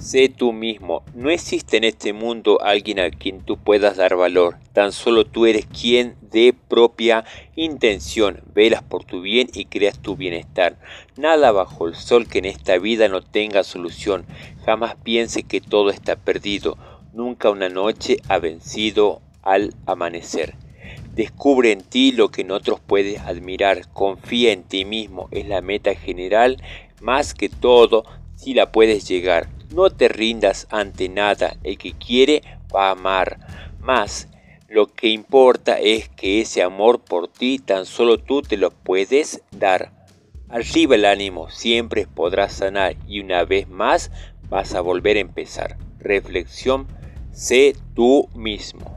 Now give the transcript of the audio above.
Sé tú mismo. No existe en este mundo alguien a quien tú puedas dar valor. Tan solo tú eres quien de propia intención velas por tu bien y creas tu bienestar. Nada bajo el sol que en esta vida no tenga solución. Jamás piense que todo está perdido. Nunca una noche ha vencido al amanecer. Descubre en ti lo que en otros puedes admirar. Confía en ti mismo. Es la meta general. Más que todo, si la puedes llegar. No te rindas ante nada, el que quiere va a amar. Más, lo que importa es que ese amor por ti tan solo tú te lo puedes dar. Arriba el ánimo, siempre podrás sanar y una vez más vas a volver a empezar. Reflexión, sé tú mismo.